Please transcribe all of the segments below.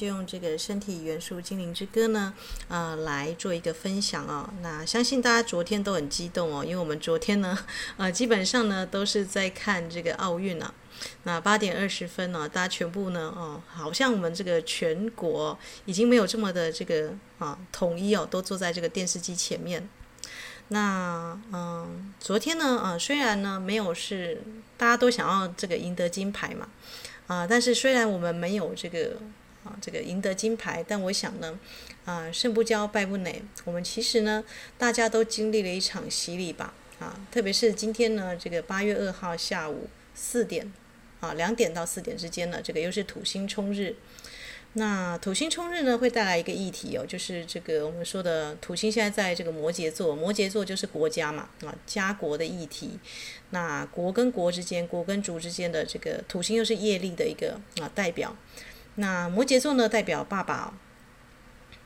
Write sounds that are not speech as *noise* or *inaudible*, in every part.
就用这个身体元素精灵之歌呢，呃，来做一个分享哦。那相信大家昨天都很激动哦，因为我们昨天呢，呃，基本上呢都是在看这个奥运啊。那八点二十分呢，大家全部呢，哦，好像我们这个全国已经没有这么的这个啊统一哦，都坐在这个电视机前面。那嗯，昨天呢，呃，虽然呢没有是大家都想要这个赢得金牌嘛，啊，但是虽然我们没有这个啊这个赢得金牌，但我想呢，啊胜不骄败不馁，我们其实呢大家都经历了一场洗礼吧，啊，特别是今天呢这个八月二号下午四点，啊两点到四点之间呢，这个又是土星冲日。那土星冲日呢，会带来一个议题哦，就是这个我们说的土星现在在这个摩羯座，摩羯座就是国家嘛，啊，家国的议题。那国跟国之间，国跟族之间的这个土星又是业力的一个啊代表。那摩羯座呢，代表爸爸。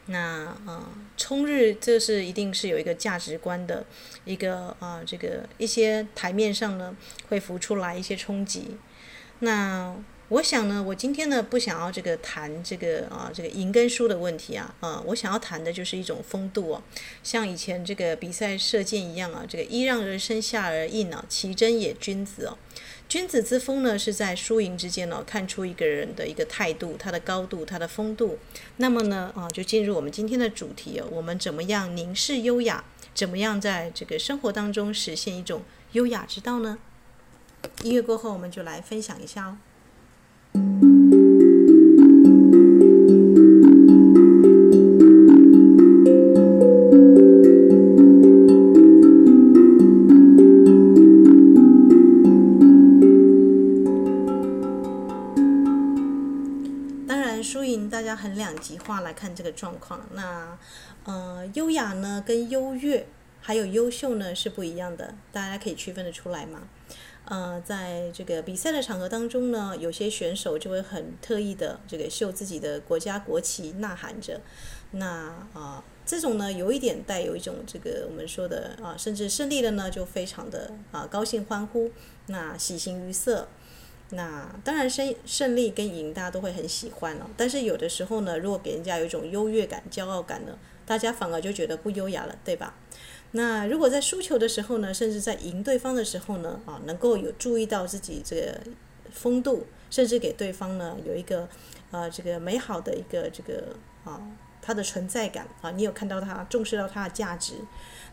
那呃，冲日这是一定是有一个价值观的一个啊，这个一些台面上呢会浮出来一些冲击。那我想呢，我今天呢不想要这个谈这个啊这个赢跟输的问题啊啊，我想要谈的就是一种风度哦，像以前这个比赛射箭一样啊，这个揖让而生下而应啊，其真也君子哦。君子之风呢，是在输赢之间呢，看出一个人的一个态度，他的高度，他的风度。那么呢啊，就进入我们今天的主题哦，我们怎么样凝视优雅？怎么样在这个生活当中实现一种优雅之道呢？音乐过后，我们就来分享一下哦。当然，输赢大家很两极化来看这个状况。那，呃，优雅呢，跟优越还有优秀呢是不一样的，大家可以区分得出来吗？呃，在这个比赛的场合当中呢，有些选手就会很特意的这个秀自己的国家国旗，呐喊着。那啊、这种呢，有一点带有一种这个我们说的啊，甚至胜利了呢，就非常的啊高兴欢呼，那喜形于色。那当然胜胜利跟赢大家都会很喜欢哦，但是有的时候呢，如果给人家有一种优越感、骄傲感呢，大家反而就觉得不优雅了，对吧？那如果在输球的时候呢，甚至在赢对方的时候呢，啊，能够有注意到自己这个风度，甚至给对方呢有一个，呃，这个美好的一个这个啊，他的存在感啊，你有看到他重视到他的价值，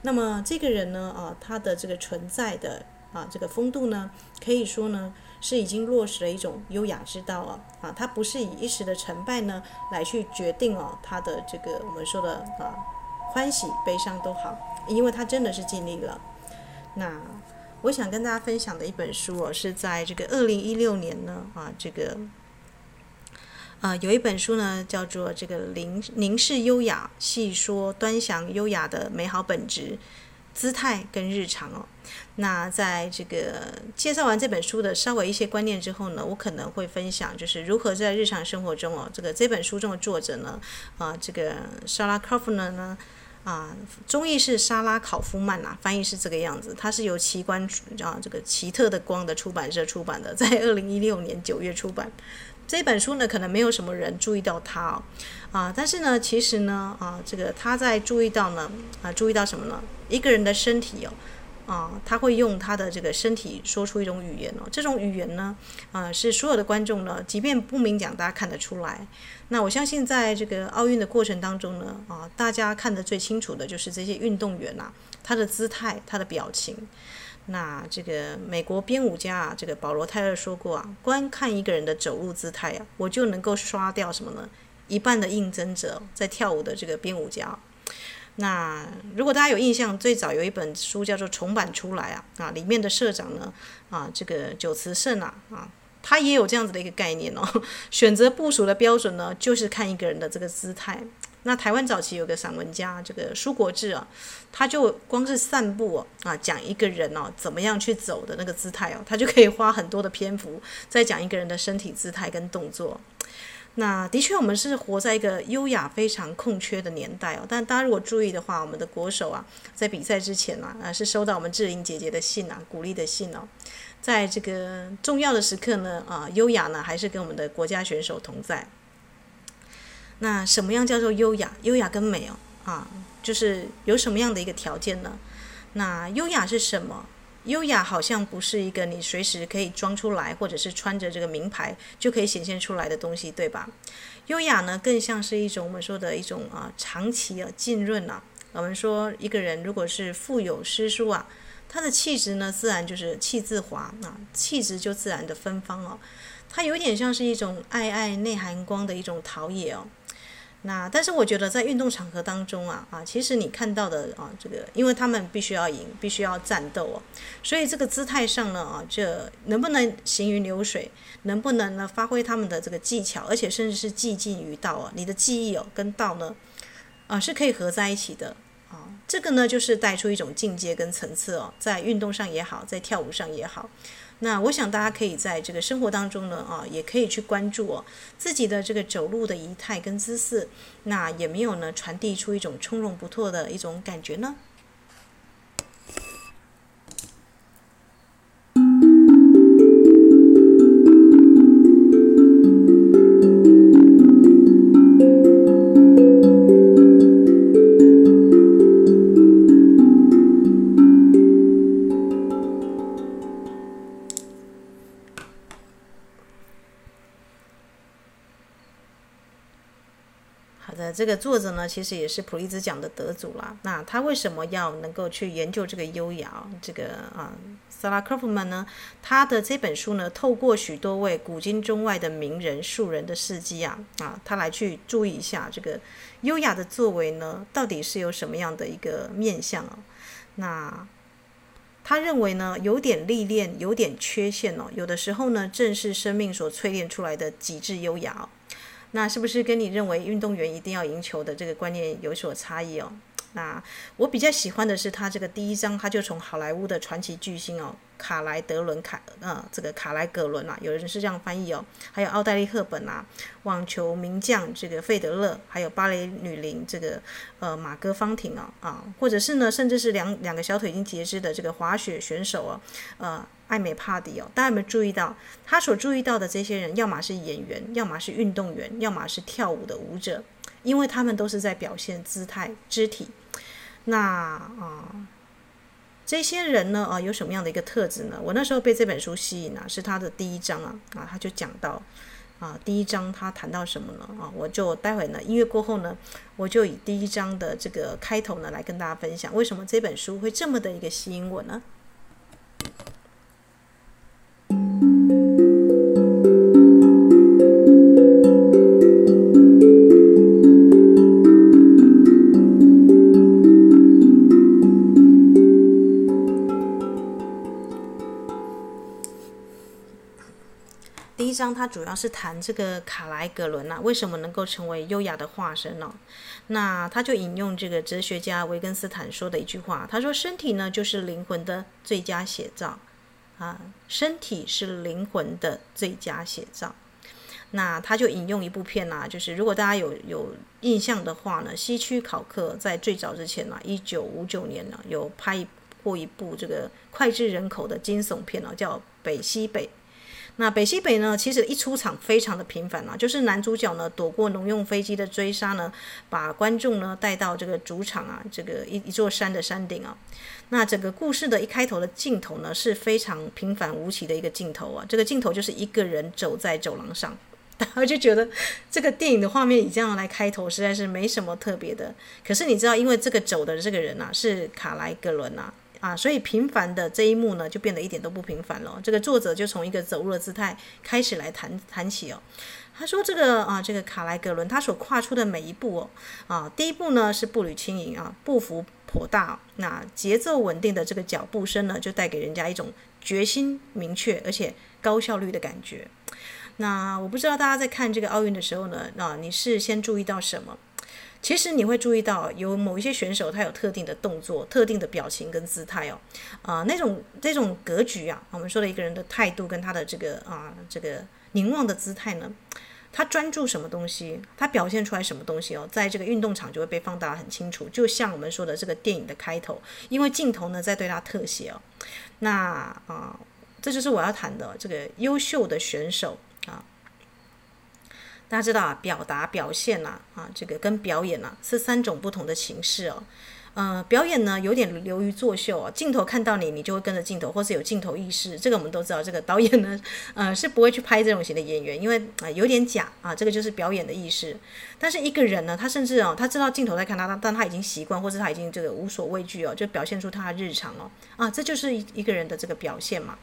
那么这个人呢，啊，他的这个存在的啊这个风度呢，可以说呢是已经落实了一种优雅之道啊，啊，他不是以一时的成败呢来去决定哦，他的这个我们说的啊欢喜悲伤都好。因为他真的是尽力了。那我想跟大家分享的一本书哦，是在这个二零一六年呢啊，这个啊有一本书呢叫做《这个凝凝视优雅，细说端详优雅的美好本质、姿态跟日常》哦。那在这个介绍完这本书的稍微一些观念之后呢，我可能会分享就是如何在日常生活中哦，这个这本书中的作者呢啊，这个莎拉·科夫呢。啊，中译是莎拉考夫曼啊，翻译是这个样子。它是由奇观啊，这个奇特的光的出版社出版的，在二零一六年九月出版。这本书呢，可能没有什么人注意到它哦，啊，但是呢，其实呢，啊，这个他在注意到呢，啊，注意到什么呢？一个人的身体哦。啊，他会用他的这个身体说出一种语言哦，这种语言呢，啊，是所有的观众呢，即便不明讲，大家看得出来。那我相信，在这个奥运的过程当中呢，啊，大家看得最清楚的就是这些运动员呐，他的姿态、他的表情。那这个美国编舞家啊，这个保罗·泰勒说过啊，观看一个人的走路姿态啊，我就能够刷掉什么呢？一半的应征者在跳舞的这个编舞家。那如果大家有印象，最早有一本书叫做重版出来啊，啊，里面的社长呢，啊，这个久慈胜啊，啊，他也有这样子的一个概念哦，*laughs* 选择部署的标准呢，就是看一个人的这个姿态。那台湾早期有个散文家，这个舒国治啊，他就光是散步啊，讲一个人哦，怎么样去走的那个姿态哦，他就可以花很多的篇幅在讲一个人的身体姿态跟动作。那的确，我们是活在一个优雅非常空缺的年代哦。但大家如果注意的话，我们的国手啊，在比赛之前啊，啊是收到我们志玲姐姐的信啊，鼓励的信哦。在这个重要的时刻呢，啊，优雅呢还是跟我们的国家选手同在。那什么样叫做优雅？优雅跟美哦，啊，就是有什么样的一个条件呢？那优雅是什么？优雅好像不是一个你随时可以装出来，或者是穿着这个名牌就可以显现出来的东西，对吧？优雅呢，更像是一种我们说的一种啊，长期啊浸润啊。我们说一个人如果是腹有诗书啊，他的气质呢，自然就是气自华啊，气质就自然的芬芳哦。他有点像是一种暧暧内含光的一种陶冶哦。那但是我觉得在运动场合当中啊啊，其实你看到的啊这个，因为他们必须要赢，必须要战斗哦，所以这个姿态上呢啊，这能不能行云流水，能不能呢发挥他们的这个技巧，而且甚至是技进于道啊，你的技艺哦跟道呢啊是可以合在一起的，这个呢就是带出一种境界跟层次哦，在运动上也好，在跳舞上也好。那我想大家可以在这个生活当中呢，啊，也可以去关注哦，自己的这个走路的仪态跟姿势，那也没有呢传递出一种从容不迫的一种感觉呢。这个作者呢，其实也是普利兹奖的得主啦。那他为什么要能够去研究这个优雅？这个啊，萨拉科夫曼呢，他的这本书呢，透过许多位古今中外的名人庶人的事迹啊，啊，他来去注意一下这个优雅的作为呢，到底是有什么样的一个面向啊？那他认为呢，有点历练，有点缺陷哦，有的时候呢，正是生命所淬炼出来的极致优雅哦。那是不是跟你认为运动员一定要赢球的这个观念有所差异哦？那我比较喜欢的是他这个第一章，他就从好莱坞的传奇巨星哦，卡莱德伦卡，呃，这个卡莱格伦啊，有人是这样翻译哦，还有奥黛丽赫本啊，网球名将这个费德勒，还有芭蕾女伶这个呃马戈方婷啊啊，或者是呢，甚至是两两个小腿已经截肢的这个滑雪选手哦，呃。艾美帕迪哦，大家有没有注意到他所注意到的这些人，要么是演员，要么是运动员，要么是跳舞的舞者，因为他们都是在表现姿态、肢体。那啊，这些人呢啊，有什么样的一个特质呢？我那时候被这本书吸引啊，是他的第一章啊啊，他就讲到啊，第一章他谈到什么呢啊？我就待会呢，音乐过后呢，我就以第一章的这个开头呢，来跟大家分享为什么这本书会这么的一个吸引我呢？它主要是谈这个卡莱格伦啊，为什么能够成为优雅的化身呢？那他就引用这个哲学家维根斯坦说的一句话，他说：“身体呢，就是灵魂的最佳写照。”啊，身体是灵魂的最佳写照。那他就引用一部片呐、啊，就是如果大家有有印象的话呢，希区考克在最早之前呢、啊，一九五九年呢、有拍过一部这个脍炙人口的惊悚片啊，叫《北西北》。那北西北呢，其实一出场非常的频繁啊，就是男主角呢躲过农用飞机的追杀呢，把观众呢带到这个主场啊，这个一一座山的山顶啊。那整个故事的一开头的镜头呢是非常平凡无奇的一个镜头啊，这个镜头就是一个人走在走廊上，*laughs* 大家就觉得这个电影的画面以这样来开头实在是没什么特别的。可是你知道，因为这个走的这个人啊是卡莱格伦啊。啊，所以平凡的这一幕呢，就变得一点都不平凡了。这个作者就从一个走路的姿态开始来谈谈起哦。他说：“这个啊，这个卡莱格伦他所跨出的每一步哦，啊，第一步呢是步履轻盈啊，步幅颇大，那节奏稳定的这个脚步声呢，就带给人家一种决心明确而且高效率的感觉。那我不知道大家在看这个奥运的时候呢，啊，你是先注意到什么？”其实你会注意到，有某一些选手他有特定的动作、特定的表情跟姿态哦，啊、那种这种格局啊，我们说的一个人的态度跟他的这个啊这个凝望的姿态呢，他专注什么东西，他表现出来什么东西哦，在这个运动场就会被放大很清楚。就像我们说的这个电影的开头，因为镜头呢在对他特写哦。那啊，这就是我要谈的这个优秀的选手啊。大家知道啊，表达表现呐啊，这个跟表演呐，啊，是三种不同的形式哦。呃，表演呢有点流于作秀啊，镜头看到你，你就会跟着镜头，或是有镜头意识。这个我们都知道，这个导演呢，呃，是不会去拍这种型的演员，因为啊、有点假啊。这个就是表演的意识。但是一个人呢，他甚至哦，他知道镜头在看他，但但他已经习惯，或是他已经这个无所畏惧哦，就表现出他的日常哦啊，这就是一一个人的这个表现嘛。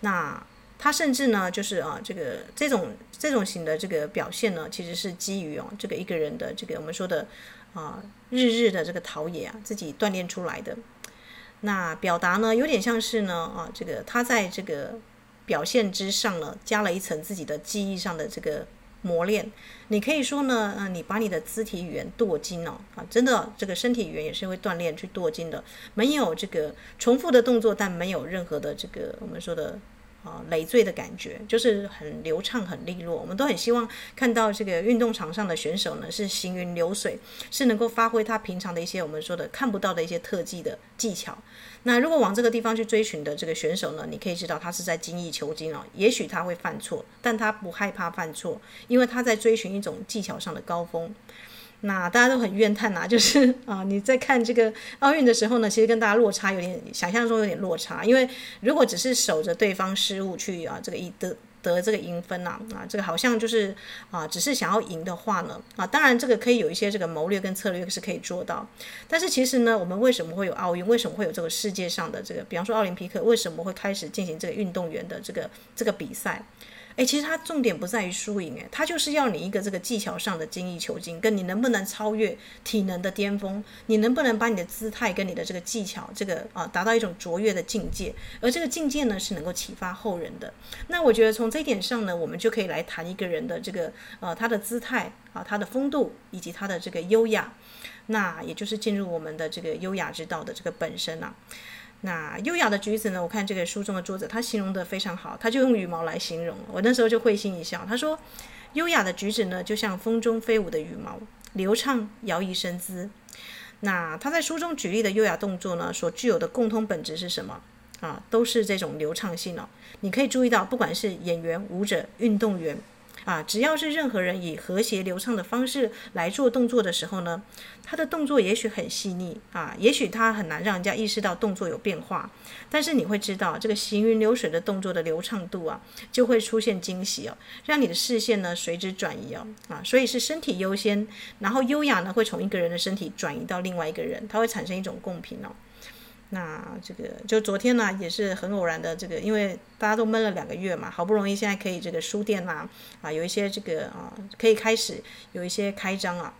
那他甚至呢，就是啊，这个这种这种型的这个表现呢，其实是基于哦这个一个人的这个我们说的。啊，日日的这个陶冶啊，自己锻炼出来的。那表达呢，有点像是呢，啊，这个他在这个表现之上呢，加了一层自己的记忆上的这个磨练。你可以说呢，啊，你把你的肢体语言锻精哦，啊，真的，这个身体语言也是会锻炼去锻精的。没有这个重复的动作，但没有任何的这个我们说的。啊，累赘的感觉就是很流畅、很利落。我们都很希望看到这个运动场上的选手呢，是行云流水，是能够发挥他平常的一些我们说的看不到的一些特技的技巧。那如果往这个地方去追寻的这个选手呢，你可以知道他是在精益求精哦。也许他会犯错，但他不害怕犯错，因为他在追寻一种技巧上的高峰。那大家都很怨叹呐，*laughs* 就是啊，你在看这个奥运的时候呢，其实跟大家落差有点，想象中有点落差。因为如果只是守着对方失误去啊，这个一得得这个赢分呐，啊，这个好像就是啊，只是想要赢的话呢，啊，当然这个可以有一些这个谋略跟策略是可以做到。但是其实呢，我们为什么会有奥运？为什么会有这个世界上的这个，比方说奥林匹克，为什么会开始进行这个运动员的这个这个比赛？诶，其实它重点不在于输赢，诶，它就是要你一个这个技巧上的精益求精，跟你能不能超越体能的巅峰，你能不能把你的姿态跟你的这个技巧，这个啊达到一种卓越的境界，而这个境界呢是能够启发后人的。那我觉得从这一点上呢，我们就可以来谈一个人的这个呃他的姿态啊，他的风度以及他的这个优雅，那也就是进入我们的这个优雅之道的这个本身啊。那优雅的橘子呢？我看这个书中的作者，他形容得非常好，他就用羽毛来形容。我那时候就会心一笑，他说：“优雅的橘子呢，就像风中飞舞的羽毛，流畅摇曳身姿。”那他在书中举例的优雅动作呢，所具有的共通本质是什么？啊，都是这种流畅性哦。你可以注意到，不管是演员、舞者、运动员。啊，只要是任何人以和谐流畅的方式来做动作的时候呢，他的动作也许很细腻啊，也许他很难让人家意识到动作有变化，但是你会知道这个行云流水的动作的流畅度啊，就会出现惊喜哦，让你的视线呢随之转移哦啊，所以是身体优先，然后优雅呢会从一个人的身体转移到另外一个人，它会产生一种共频哦。那这个就昨天呢，也是很偶然的，这个因为大家都闷了两个月嘛，好不容易现在可以这个书店呐啊，啊有一些这个啊可以开始有一些开张啊。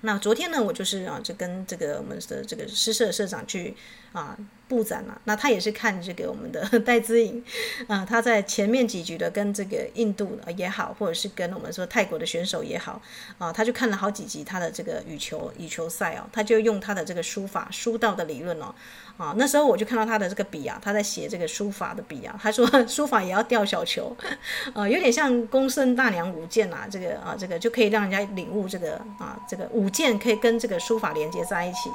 那昨天呢，我就是啊就跟这个我们的这个诗社社长去啊。布展了，那他也是看这个我们的 *laughs* 戴资颖，啊，他在前面几局的跟这个印度也好，或者是跟我们说泰国的选手也好，啊，他就看了好几集他的这个羽球羽球赛哦，他就用他的这个书法书道的理论哦，啊，那时候我就看到他的这个笔啊，他在写这个书法的笔啊，他说 *laughs* 书法也要吊小球，啊，有点像公孙大娘舞剑啊，这个啊，这个就可以让人家领悟这个啊，这个舞剑可以跟这个书法连接在一起。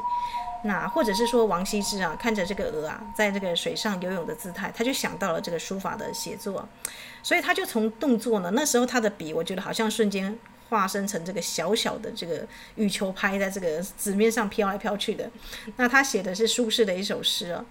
那或者是说王羲之啊，看着这个鹅啊，在这个水上游泳的姿态，他就想到了这个书法的写作，所以他就从动作呢，那时候他的笔，我觉得好像瞬间化身成这个小小的这个羽球拍，在这个纸面上飘来飘去的。那他写的是苏轼的一首诗啊。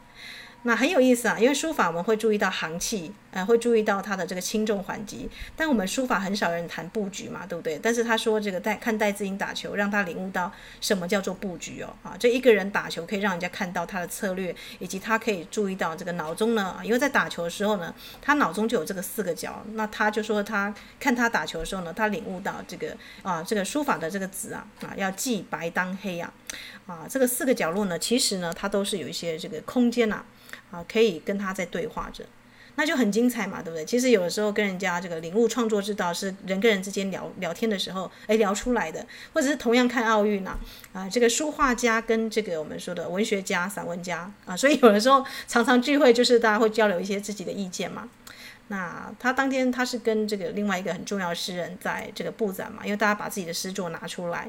那很有意思啊，因为书法我们会注意到行气，呃，会注意到他的这个轻重缓急，但我们书法很少人谈布局嘛，对不对？但是他说这个戴看戴资颖打球，让他领悟到什么叫做布局哦，啊，这一个人打球可以让人家看到他的策略，以及他可以注意到这个脑中呢，因为在打球的时候呢，他脑中就有这个四个角，那他就说他看他打球的时候呢，他领悟到这个啊，这个书法的这个字啊，啊，要记白当黑，啊，啊，这个四个角落呢，其实呢，它都是有一些这个空间呐。啊，可以跟他在对话着，那就很精彩嘛，对不对？其实有的时候跟人家这个领悟创作之道，是人跟人之间聊聊天的时候，哎，聊出来的，或者是同样看奥运呢，啊，这个书画家跟这个我们说的文学家、散文家啊，所以有的时候常常聚会，就是大家会交流一些自己的意见嘛。那他当天他是跟这个另外一个很重要的诗人在这个布展嘛，因为大家把自己的诗作拿出来。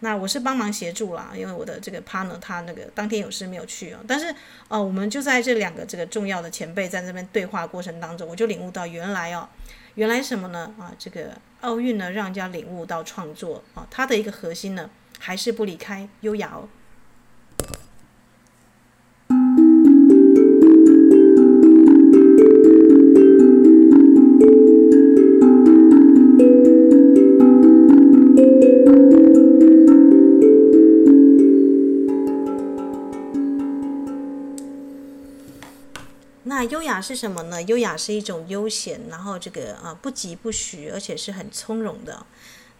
那我是帮忙协助啦，因为我的这个 partner 他那个当天有事没有去哦。但是呃，我们就在这两个这个重要的前辈在这边对话过程当中，我就领悟到原来哦，原来什么呢？啊，这个奥运呢，让人家领悟到创作啊，它的一个核心呢，还是不离开优雅哦。那优雅是什么呢？优雅是一种悠闲，然后这个啊不疾不徐，而且是很从容的。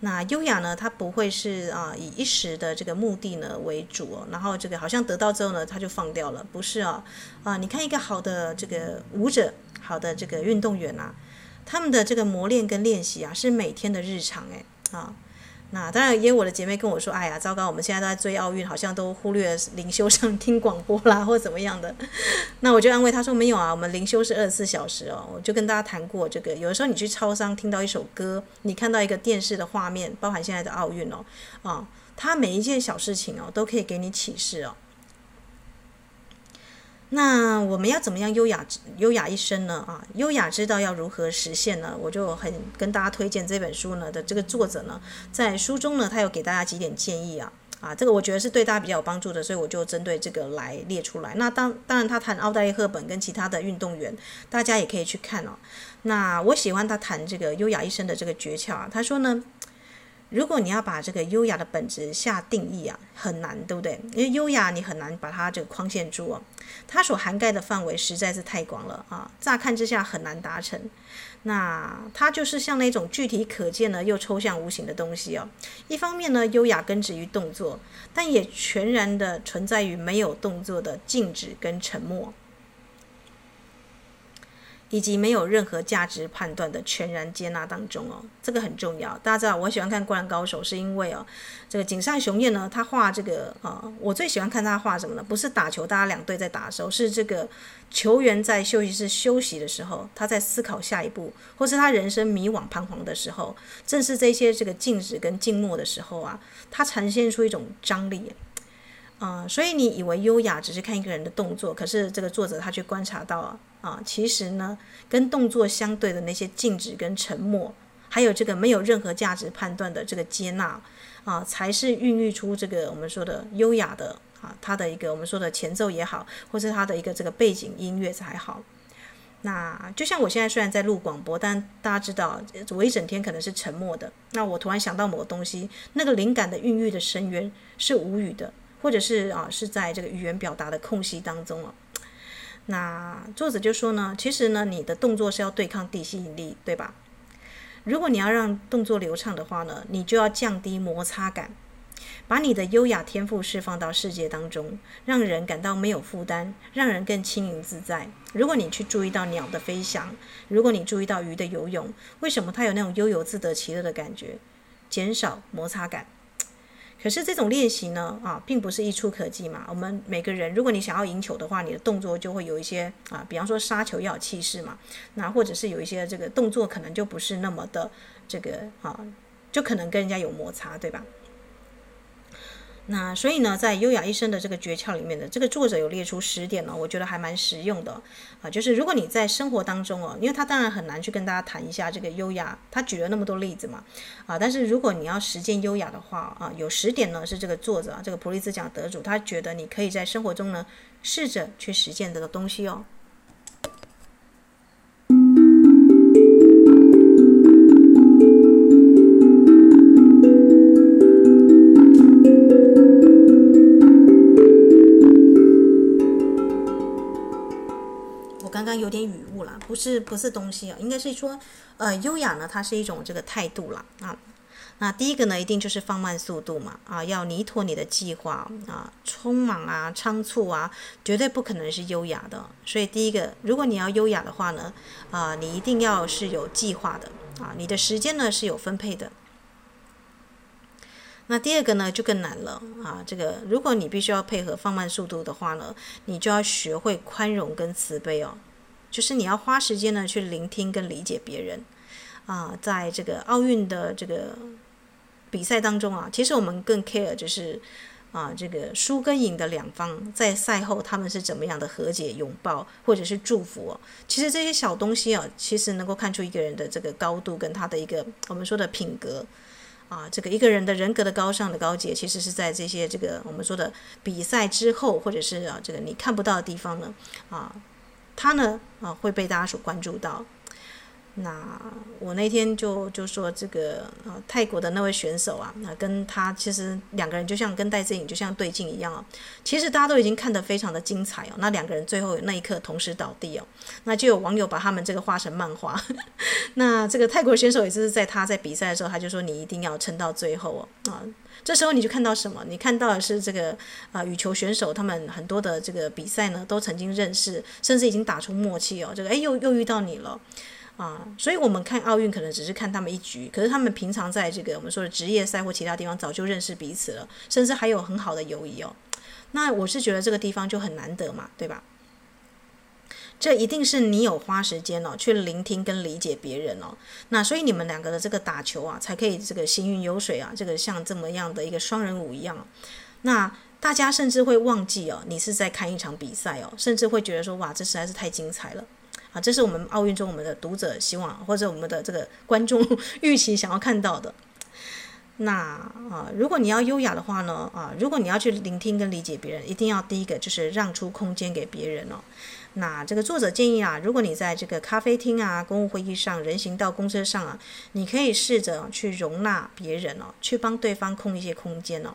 那优雅呢，它不会是啊以一时的这个目的呢为主，然后这个好像得到之后呢，他就放掉了，不是啊啊！你看一个好的这个舞者，好的这个运动员啊，他们的这个磨练跟练习啊，是每天的日常诶啊。那当然，因为我的姐妹跟我说：“哎呀，糟糕，我们现在都在追奥运，好像都忽略了灵修上听广播啦，或怎么样的。”那我就安慰她说：“没有啊，我们灵修是二十四小时哦。”我就跟大家谈过这个，有的时候你去超商听到一首歌，你看到一个电视的画面，包含现在的奥运哦，啊，它每一件小事情哦，都可以给你启示哦。那我们要怎么样优雅优雅一生呢？啊，优雅知道要如何实现呢？我就很跟大家推荐这本书呢的这个作者呢，在书中呢，他有给大家几点建议啊啊，这个我觉得是对大家比较有帮助的，所以我就针对这个来列出来。那当当然，他谈奥黛丽·赫本跟其他的运动员，大家也可以去看哦。那我喜欢他谈这个优雅一生的这个诀窍啊，他说呢。如果你要把这个优雅的本质下定义啊，很难，对不对？因为优雅你很难把它这个框限住哦，它所涵盖的范围实在是太广了啊，乍看之下很难达成。那它就是像那种具体可见呢又抽象无形的东西哦。一方面呢，优雅根植于动作，但也全然的存在于没有动作的静止跟沉默。以及没有任何价值判断的全然接纳当中哦，这个很重要。大家知道我喜欢看《灌篮高手》，是因为哦，这个井上雄彦呢，他画这个啊、我最喜欢看他画什么呢？不是打球，大家两队在打的时候，是这个球员在休息室休息的时候，他在思考下一步，或是他人生迷惘彷徨的时候，正是这些这个静止跟静默的时候啊，他呈现出一种张力。啊、所以你以为优雅只是看一个人的动作，可是这个作者他却观察到啊，啊，其实呢，跟动作相对的那些静止跟沉默，还有这个没有任何价值判断的这个接纳，啊，才是孕育出这个我们说的优雅的啊，它的一个我们说的前奏也好，或是它的一个这个背景音乐才好。那就像我现在虽然在录广播，但大家知道我一整天可能是沉默的。那我突然想到某个东西，那个灵感的孕育的深渊是无语的。或者是啊，是在这个语言表达的空隙当中哦。那作者就说呢，其实呢，你的动作是要对抗地心引力，对吧？如果你要让动作流畅的话呢，你就要降低摩擦感，把你的优雅天赋释放到世界当中，让人感到没有负担，让人更轻盈自在。如果你去注意到鸟的飞翔，如果你注意到鱼的游泳，为什么它有那种悠游自得其乐的感觉？减少摩擦感。可是这种练习呢，啊，并不是一触可及嘛。我们每个人，如果你想要赢球的话，你的动作就会有一些啊，比方说杀球要有气势嘛，那或者是有一些这个动作可能就不是那么的这个啊，就可能跟人家有摩擦，对吧？那所以呢，在优雅一生的这个诀窍里面的这个作者有列出十点呢，我觉得还蛮实用的啊。就是如果你在生活当中哦，因为他当然很难去跟大家谈一下这个优雅，他举了那么多例子嘛啊。但是如果你要实践优雅的话啊，有十点呢是这个作者啊，这个普利兹奖得主，他觉得你可以在生活中呢试着去实践这个东西哦。有点语误了，不是不是东西啊，应该是说，呃，优雅呢，它是一种这个态度了啊。那第一个呢，一定就是放慢速度嘛，啊，要拟妥你的计划啊，匆忙啊，仓促啊，绝对不可能是优雅的。所以第一个，如果你要优雅的话呢，啊，你一定要是有计划的啊，你的时间呢是有分配的。那第二个呢，就更难了啊！这个，如果你必须要配合放慢速度的话呢，你就要学会宽容跟慈悲哦。就是你要花时间呢去聆听跟理解别人啊。在这个奥运的这个比赛当中啊，其实我们更 care 就是啊，这个输跟赢的两方在赛后他们是怎么样的和解、拥抱或者是祝福。其实这些小东西啊，其实能够看出一个人的这个高度跟他的一个我们说的品格。啊，这个一个人的人格的高尚的高洁，其实是在这些这个我们说的比赛之后，或者是啊这个你看不到的地方呢，啊，他呢啊会被大家所关注到。那我那天就就说这个呃泰国的那位选手啊，那跟他其实两个人就像跟戴资颖就像对镜一样哦。其实大家都已经看得非常的精彩哦。那两个人最后那一刻同时倒地哦，那就有网友把他们这个画成漫画。*laughs* 那这个泰国选手也是在他在比赛的时候，他就说你一定要撑到最后哦啊。这时候你就看到什么？你看到的是这个啊羽球选手他们很多的这个比赛呢都曾经认识，甚至已经打出默契哦。这个哎又又遇到你了。啊，所以我们看奥运可能只是看他们一局，可是他们平常在这个我们说的职业赛或其他地方早就认识彼此了，甚至还有很好的友谊哦。那我是觉得这个地方就很难得嘛，对吧？这一定是你有花时间哦，去聆听跟理解别人哦。那所以你们两个的这个打球啊，才可以这个行云流水啊，这个像这么样的一个双人舞一样。那大家甚至会忘记哦，你是在看一场比赛哦，甚至会觉得说哇，这实在是太精彩了。啊，这是我们奥运中我们的读者希望，或者我们的这个观众 *laughs* 预期想要看到的。那啊，如果你要优雅的话呢，啊，如果你要去聆听跟理解别人，一定要第一个就是让出空间给别人哦。那这个作者建议啊，如果你在这个咖啡厅啊、公务会议上、人行道、公车上啊，你可以试着去容纳别人哦，去帮对方空一些空间哦。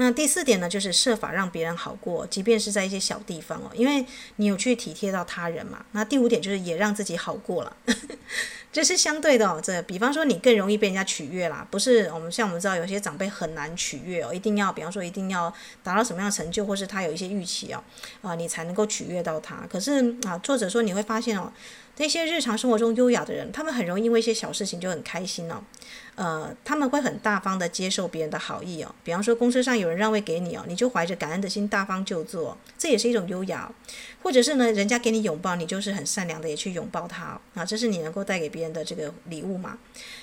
那第四点呢，就是设法让别人好过，即便是在一些小地方哦，因为你有去体贴到他人嘛。那第五点就是也让自己好过了，*laughs* 这是相对的哦。这比方说你更容易被人家取悦啦，不是我们像我们知道有些长辈很难取悦哦，一定要比方说一定要达到什么样的成就，或是他有一些预期哦，啊，你才能够取悦到他。可是啊，作者说你会发现哦。那些日常生活中优雅的人，他们很容易因为一些小事情就很开心哦，呃，他们会很大方的接受别人的好意哦。比方说，公车上有人让位给你哦，你就怀着感恩的心大方就坐，这也是一种优雅。或者是呢，人家给你拥抱，你就是很善良的也去拥抱他啊，这是你能够带给别人的这个礼物嘛。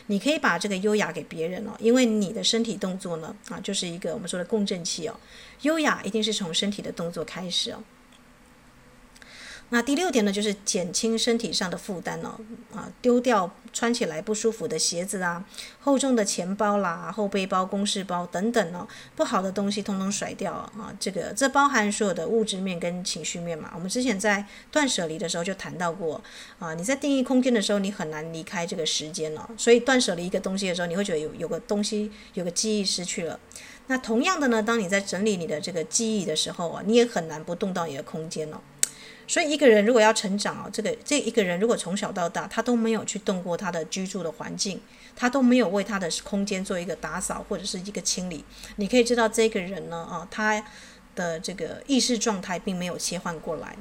你可以把这个优雅给别人哦，因为你的身体动作呢啊，就是一个我们说的共振器哦。优雅一定是从身体的动作开始哦。那第六点呢，就是减轻身体上的负担哦，啊，丢掉穿起来不舒服的鞋子啊，厚重的钱包啦、后背包、公事包等等哦，不好的东西通通甩掉啊，这个这包含所有的物质面跟情绪面嘛。我们之前在断舍离的时候就谈到过啊，你在定义空间的时候，你很难离开这个时间哦，所以断舍离一个东西的时候，你会觉得有有个东西有个记忆失去了。那同样的呢，当你在整理你的这个记忆的时候啊，你也很难不动到你的空间哦。所以一个人如果要成长哦，这个这一个人如果从小到大他都没有去动过他的居住的环境，他都没有为他的空间做一个打扫或者是一个清理，你可以知道这个人呢啊，他的这个意识状态并没有切换过来。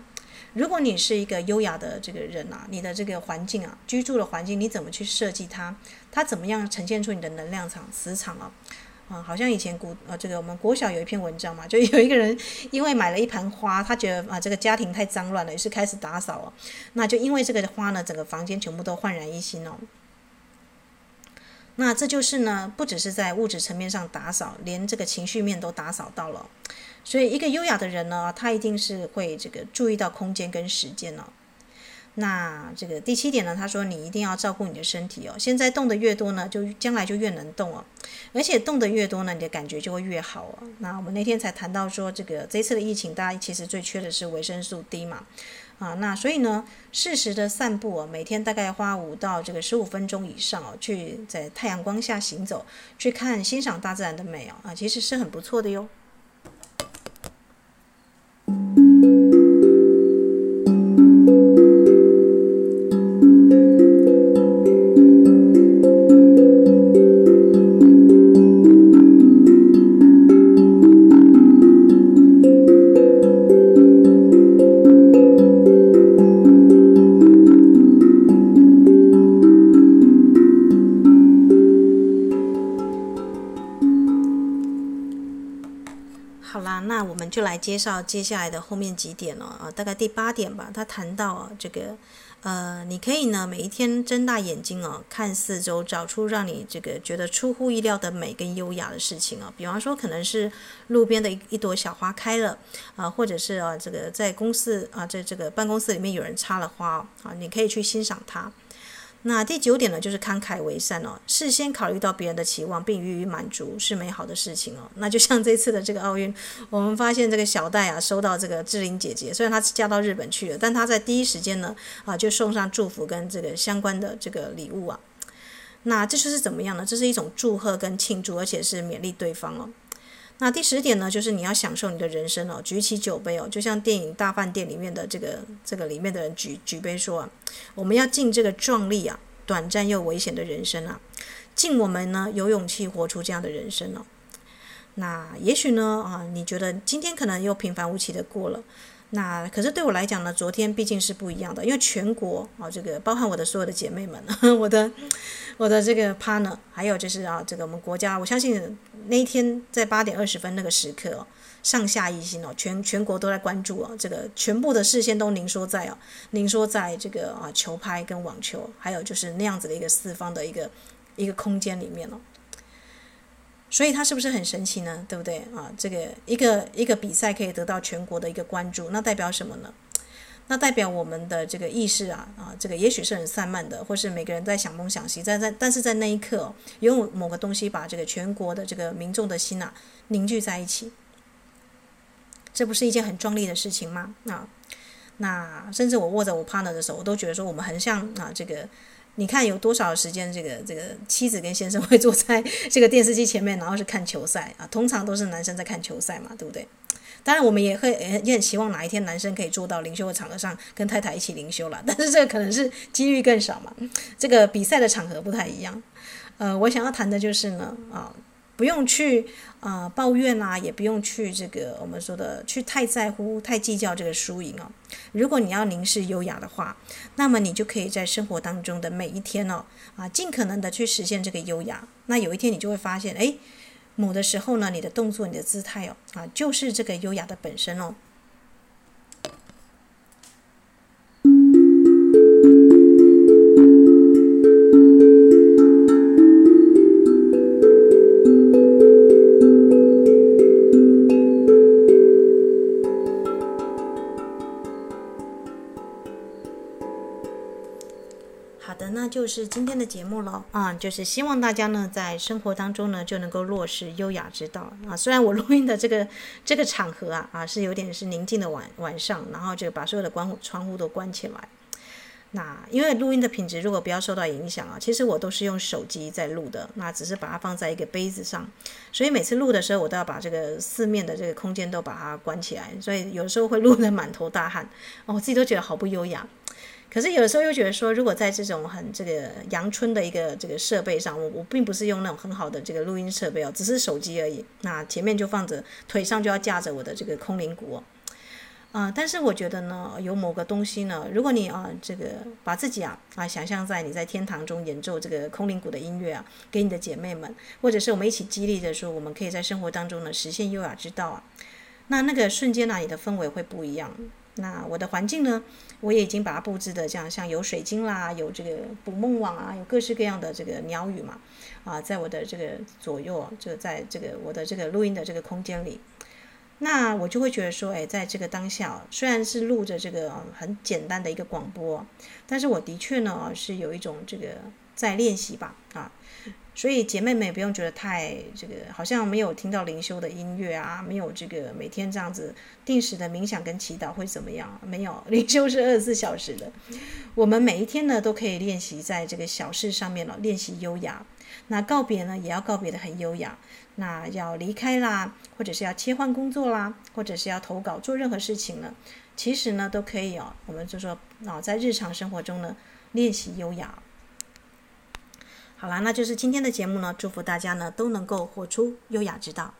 如果你是一个优雅的这个人啊，你的这个环境啊，居住的环境你怎么去设计它？它怎么样呈现出你的能量场、磁场啊？啊，好像以前国呃，这个我们国小有一篇文章嘛，就有一个人因为买了一盆花，他觉得啊这个家庭太脏乱了，于是开始打扫哦。那就因为这个花呢，整个房间全部都焕然一新哦。那这就是呢，不只是在物质层面上打扫，连这个情绪面都打扫到了。所以一个优雅的人呢，他一定是会这个注意到空间跟时间哦。那这个第七点呢，他说你一定要照顾你的身体哦。现在动的越多呢，就将来就越能动哦。而且动的越多呢，你的感觉就会越好哦。那我们那天才谈到说，这个这次的疫情，大家其实最缺的是维生素 D 嘛。啊，那所以呢，适时的散步哦，每天大概花五到这个十五分钟以上哦，去在太阳光下行走，去看欣赏大自然的美哦，啊，其实是很不错的哟。介绍接下来的后面几点了啊，大概第八点吧。他谈到啊，这个呃，你可以呢每一天睁大眼睛哦，看四周，找出让你这个觉得出乎意料的美跟优雅的事情啊。比方说，可能是路边的一一朵小花开了啊，或者是啊，这个在公司啊，在这个办公室里面有人插了花啊，你可以去欣赏它。那第九点呢，就是慷慨为善哦，事先考虑到别人的期望并予以满足，是美好的事情哦。那就像这次的这个奥运，我们发现这个小戴啊，收到这个志玲姐姐，虽然她嫁到日本去了，但她在第一时间呢，啊，就送上祝福跟这个相关的这个礼物啊。那这就是怎么样呢？这是一种祝贺跟庆祝，而且是勉励对方哦。那第十点呢，就是你要享受你的人生哦，举起酒杯哦，就像电影《大饭店》里面的这个这个里面的人举举杯说啊，我们要敬这个壮丽啊、短暂又危险的人生啊，敬我们呢有勇气活出这样的人生哦。那也许呢啊，你觉得今天可能又平凡无奇的过了。那可是对我来讲呢，昨天毕竟是不一样的，因为全国啊，这个包含我的所有的姐妹们，*laughs* 我的我的这个 partner，还有就是啊，这个我们国家，我相信那一天在八点二十分那个时刻哦，上下一心哦，全全国都在关注哦，这个全部的视线都凝缩在哦，凝缩在这个啊球拍跟网球，还有就是那样子的一个四方的一个一个空间里面哦。所以它是不是很神奇呢？对不对啊？这个一个一个比赛可以得到全国的一个关注，那代表什么呢？那代表我们的这个意识啊啊，这个也许是很散漫的，或是每个人在想东想西，在在，但是在那一刻，有某个东西把这个全国的这个民众的心啊凝聚在一起，这不是一件很壮丽的事情吗？啊，那甚至我握着我 partner 的手，我都觉得说我们很像啊这个。你看有多少时间，这个这个妻子跟先生会坐在这个电视机前面，然后是看球赛啊？通常都是男生在看球赛嘛，对不对？当然，我们也会也很希望哪一天男生可以坐到灵修的场合上，跟太太一起灵修了。*laughs* 但是这个可能是几率更少嘛。这个比赛的场合不太一样。呃，我想要谈的就是呢，啊。不用去啊、抱怨啊，也不用去这个我们说的去太在乎、太计较这个输赢哦。如果你要凝视优雅的话，那么你就可以在生活当中的每一天哦啊，尽可能的去实现这个优雅。那有一天你就会发现，哎，某的时候呢，你的动作、你的姿态哦啊，就是这个优雅的本身哦。就是今天的节目了啊，就是希望大家呢在生活当中呢就能够落实优雅之道啊。虽然我录音的这个这个场合啊啊是有点是宁静的晚晚上，然后就把所有的关窗户都关起来。那因为录音的品质如果不要受到影响啊，其实我都是用手机在录的，那只是把它放在一个杯子上，所以每次录的时候我都要把这个四面的这个空间都把它关起来，所以有时候会录得满头大汗，我自己都觉得好不优雅。可是有的时候又觉得说，如果在这种很这个阳春的一个这个设备上，我我并不是用那种很好的这个录音设备哦，只是手机而已。那前面就放着，腿上就要架着我的这个空灵鼓哦，啊、但是我觉得呢，有某个东西呢，如果你啊这个把自己啊啊想象在你在天堂中演奏这个空灵鼓的音乐啊，给你的姐妹们，或者是我们一起激励着说，我们可以在生活当中呢实现优雅之道啊，那那个瞬间呢，你的氛围会不一样。那我的环境呢，我也已经把它布置的这样，像有水晶啦，有这个捕梦网啊，有各式各样的这个鸟语嘛，啊，在我的这个左右，就在这个我的这个录音的这个空间里，那我就会觉得说，哎，在这个当下，虽然是录着这个很简单的一个广播，但是我的确呢是有一种这个在练习吧，啊。所以姐妹们也不用觉得太这个，好像没有听到灵修的音乐啊，没有这个每天这样子定时的冥想跟祈祷会怎么样？没有，灵修是二十四小时的。我们每一天呢都可以练习在这个小事上面了，练习优雅。那告别呢也要告别的很优雅。那要离开啦，或者是要切换工作啦，或者是要投稿做任何事情呢，其实呢都可以哦。我们就说啊，在日常生活中呢练习优雅。好啦，那就是今天的节目呢。祝福大家呢都能够活出优雅之道。